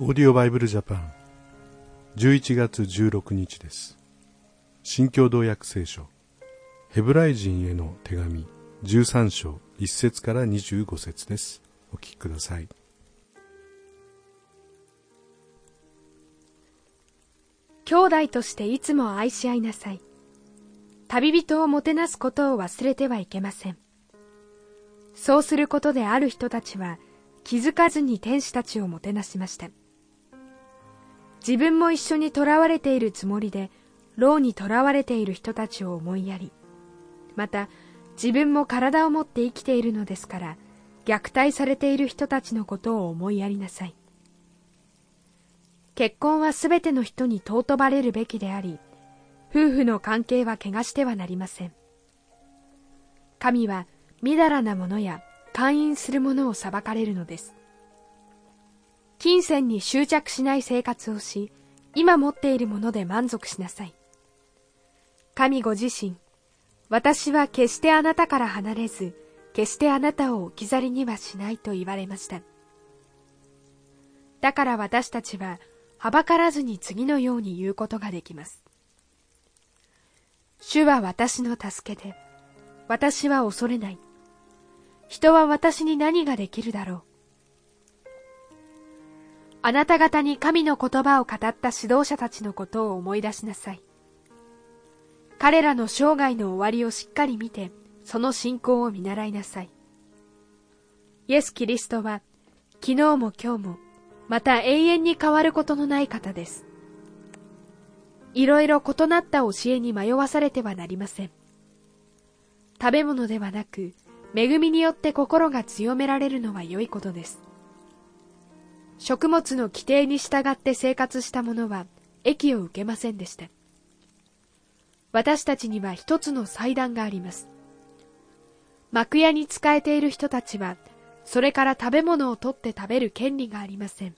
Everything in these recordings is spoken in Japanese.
オーディオバイブルジャパン。11月16日です。新共同訳聖書。ヘブライ人への手紙。13章1節から25節です。お聞きください。兄弟としていつも愛し合いなさい。旅人をもてなすことを忘れてはいけません。そうすることである人たちは気づかずに天使たちをもてなしました。自分も一緒に囚われているつもりで牢に囚われている人たちを思いやりまた自分も体を持って生きているのですから虐待されている人たちのことを思いやりなさい。結婚はすべての人に尊ばれるべきであり夫婦の関係は汚してはなりません。神はみだらなものや勧誘するものを裁かれるのです。金銭に執着しない生活をし、今持っているもので満足しなさい。神ご自身、私は決してあなたから離れず、決してあなたを置き去りにはしないと言われました。だから私たちは、はばからずに次のように言うことができます。主は私の助けで、私は恐れない。人は私に何ができるだろう。あなた方に神の言葉を語った指導者たちのことを思い出しなさい。彼らの生涯の終わりをしっかり見て、その信仰を見習いなさい。イエス・キリストは、昨日も今日も、また永遠に変わることのない方です。いろいろ異なった教えに迷わされてはなりません。食べ物ではなく、恵みによって心が強められるのは良いことです。食物の規定に従って生活した者は益を受けませんでした。私たちには一つの祭壇があります。幕屋に仕えている人たちはそれから食べ物を取って食べる権利がありません。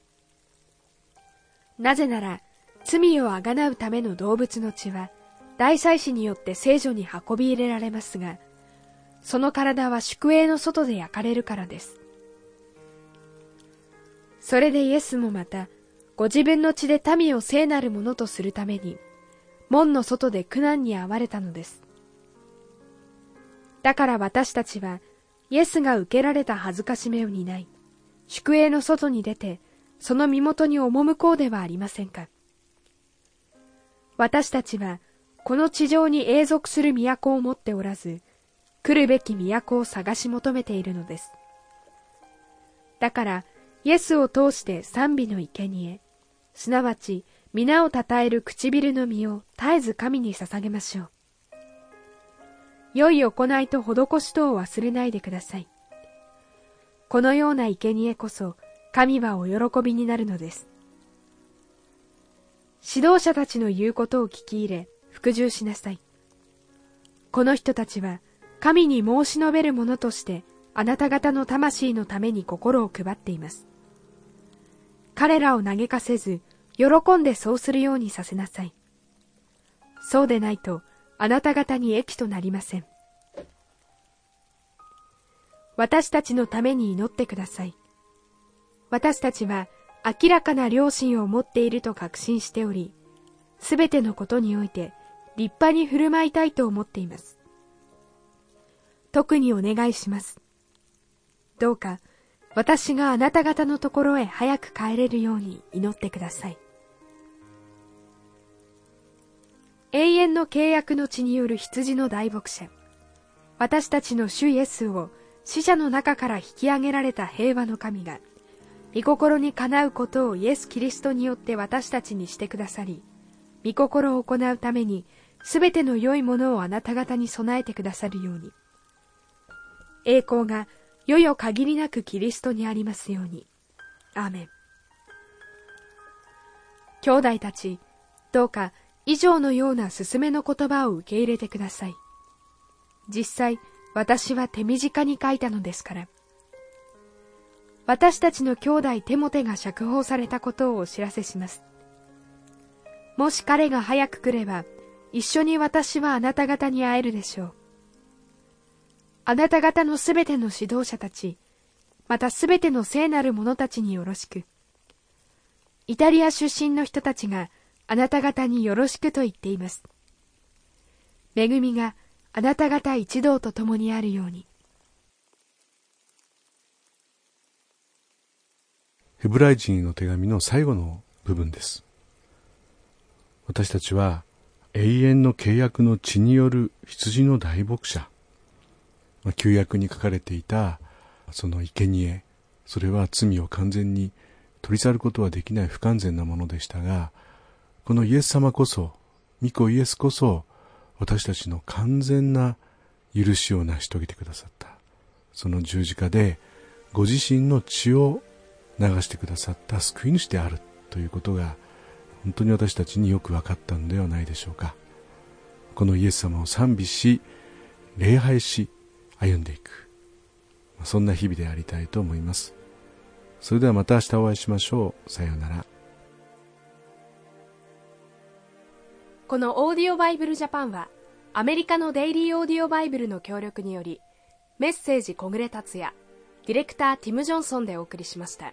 なぜなら罪をあがなうための動物の血は大祭司によって聖女に運び入れられますがその体は宿営の外で焼かれるからです。それでイエスもまた、ご自分の血で民を聖なるものとするために、門の外で苦難に遭われたのです。だから私たちは、イエスが受けられた恥ずかしめを担い、宿営の外に出て、その身元に赴こうではありませんか。私たちは、この地上に永続する都を持っておらず、来るべき都を探し求めているのです。だから、イエスを通して賛美の生贄すなわち皆をたたえる唇の実を絶えず神に捧げましょう。良い行いと施しとを忘れないでください。このような生贄こそ神はお喜びになるのです。指導者たちの言うことを聞き入れ、服従しなさい。この人たちは神に申し述べる者としてあなた方の魂のために心を配っています。彼らを嘆かせず、喜んでそうするようにさせなさい。そうでないと、あなた方に益となりません。私たちのために祈ってください。私たちは明らかな良心を持っていると確信しており、すべてのことにおいて立派に振る舞いたいと思っています。特にお願いします。どうか私があなた方のところへ早く帰れるように祈ってください。永遠の契約の地による羊の大牧者、私たちの主イエスを死者の中から引き上げられた平和の神が、御心にかなうことをイエス・キリストによって私たちにしてくださり、御心を行うために、すべての良いものをあなた方に備えてくださるように。栄光がよよ限りなくキリストにありますように。アーメン。兄弟たち、どうか以上のような勧めの言葉を受け入れてください。実際、私は手短に書いたのですから。私たちの兄弟テモテが釈放されたことをお知らせします。もし彼が早く来れば、一緒に私はあなた方に会えるでしょう。あなた方のすべての指導者たち、またすべての聖なる者たちによろしく。イタリア出身の人たちがあなた方によろしくと言っています。恵みがあなた方一同と共にあるように。ヘブライ人の手紙の最後の部分です。私たちは永遠の契約の血による羊の大牧者。まあ、旧約に書かれていたその生贄それは罪を完全に取り去ることはできない不完全なものでしたがこのイエス様こそ御子イエスこそ私たちの完全な許しを成し遂げてくださった。その十字架でご自身の血を流してくださった救い主であるということが本当に私たちによく分かったのではないでしょうか。このイエス様を賛美し礼拝し歩んでいく。そんな日々でありたいと思います。それではまた明日お会いしましょう。さようなら。このオーディオバイブルジャパンはアメリカのデイリーオーディオバイブルの協力によりメッセージ小暮達也ディレクターティム・ジョンソンでお送りしました。